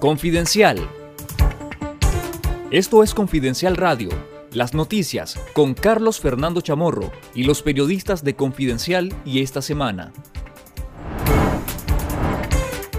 Confidencial. Esto es Confidencial Radio, las noticias con Carlos Fernando Chamorro y los periodistas de Confidencial y esta semana.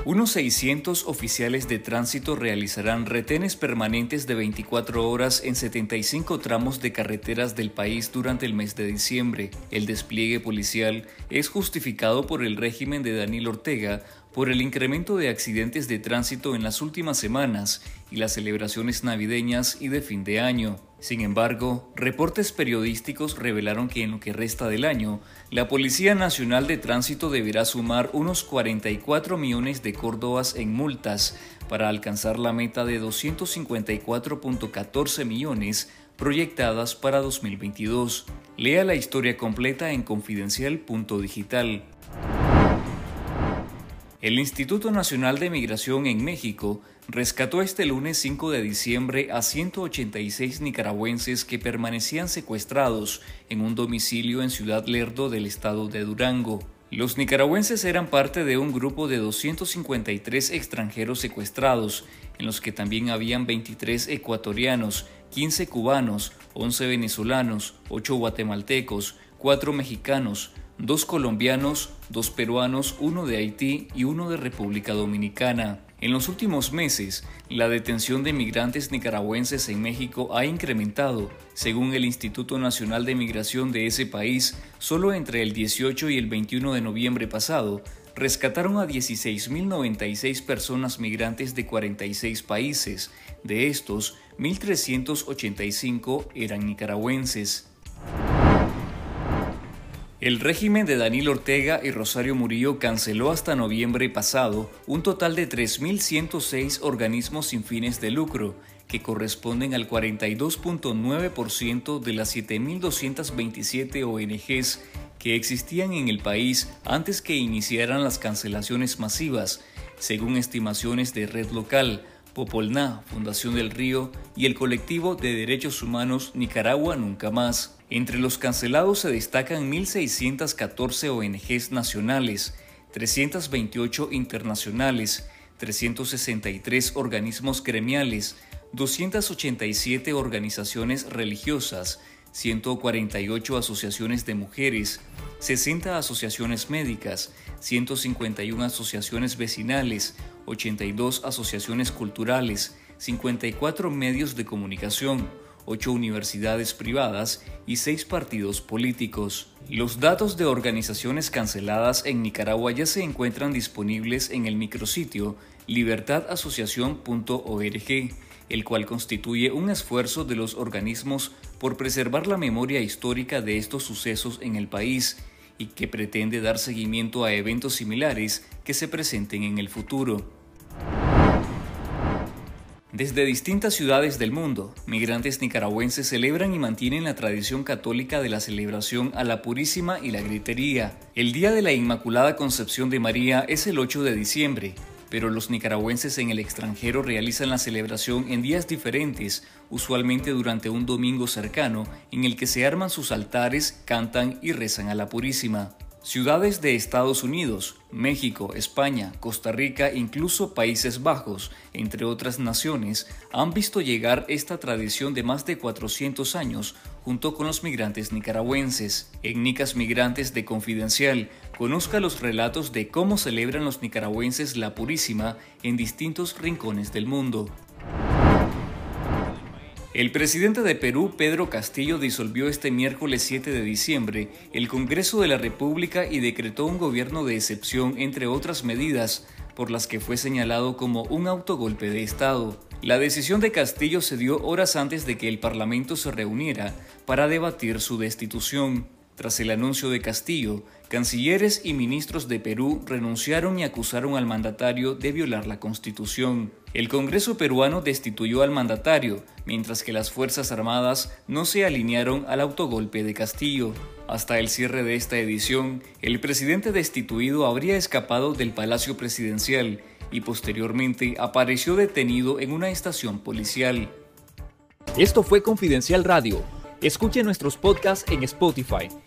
Unos 600 oficiales de tránsito realizarán retenes permanentes de 24 horas en 75 tramos de carreteras del país durante el mes de diciembre. El despliegue policial es justificado por el régimen de Daniel Ortega por el incremento de accidentes de tránsito en las últimas semanas y las celebraciones navideñas y de fin de año. Sin embargo, reportes periodísticos revelaron que en lo que resta del año, la Policía Nacional de Tránsito deberá sumar unos 44 millones de córdobas en multas para alcanzar la meta de 254.14 millones proyectadas para 2022. Lea la historia completa en confidencial.digital. El Instituto Nacional de Migración en México rescató este lunes 5 de diciembre a 186 nicaragüenses que permanecían secuestrados en un domicilio en Ciudad Lerdo del estado de Durango. Los nicaragüenses eran parte de un grupo de 253 extranjeros secuestrados, en los que también habían 23 ecuatorianos, 15 cubanos, 11 venezolanos, 8 guatemaltecos, 4 mexicanos, dos colombianos, dos peruanos, uno de Haití y uno de República Dominicana. En los últimos meses, la detención de migrantes nicaragüenses en México ha incrementado. Según el Instituto Nacional de Migración de ese país, solo entre el 18 y el 21 de noviembre pasado, rescataron a 16.096 personas migrantes de 46 países. De estos, 1.385 eran nicaragüenses. El régimen de Daniel Ortega y Rosario Murillo canceló hasta noviembre pasado un total de 3.106 organismos sin fines de lucro, que corresponden al 42.9% de las 7.227 ONGs que existían en el país antes que iniciaran las cancelaciones masivas, según estimaciones de Red Local, Popolná, Fundación del Río y el colectivo de derechos humanos Nicaragua Nunca Más. Entre los cancelados se destacan 1.614 ONGs nacionales, 328 internacionales, 363 organismos gremiales, 287 organizaciones religiosas, 148 asociaciones de mujeres, 60 asociaciones médicas, 151 asociaciones vecinales, 82 asociaciones culturales, 54 medios de comunicación, ocho universidades privadas y seis partidos políticos. Los datos de organizaciones canceladas en Nicaragua ya se encuentran disponibles en el micrositio libertadasociación.org, el cual constituye un esfuerzo de los organismos por preservar la memoria histórica de estos sucesos en el país y que pretende dar seguimiento a eventos similares que se presenten en el futuro. Desde distintas ciudades del mundo, migrantes nicaragüenses celebran y mantienen la tradición católica de la celebración a la Purísima y la Gritería. El Día de la Inmaculada Concepción de María es el 8 de diciembre, pero los nicaragüenses en el extranjero realizan la celebración en días diferentes, usualmente durante un domingo cercano, en el que se arman sus altares, cantan y rezan a la Purísima. Ciudades de Estados Unidos, México, España, Costa Rica, incluso Países Bajos, entre otras naciones, han visto llegar esta tradición de más de 400 años junto con los migrantes nicaragüenses. En Nicas Migrantes de Confidencial, conozca los relatos de cómo celebran los nicaragüenses la Purísima en distintos rincones del mundo. El presidente de Perú, Pedro Castillo, disolvió este miércoles 7 de diciembre el Congreso de la República y decretó un gobierno de excepción, entre otras medidas, por las que fue señalado como un autogolpe de Estado. La decisión de Castillo se dio horas antes de que el Parlamento se reuniera para debatir su destitución. Tras el anuncio de Castillo, cancilleres y ministros de Perú renunciaron y acusaron al mandatario de violar la Constitución. El Congreso peruano destituyó al mandatario, mientras que las Fuerzas Armadas no se alinearon al autogolpe de Castillo. Hasta el cierre de esta edición, el presidente destituido habría escapado del Palacio Presidencial y posteriormente apareció detenido en una estación policial. Esto fue Confidencial Radio. Escuche nuestros podcasts en Spotify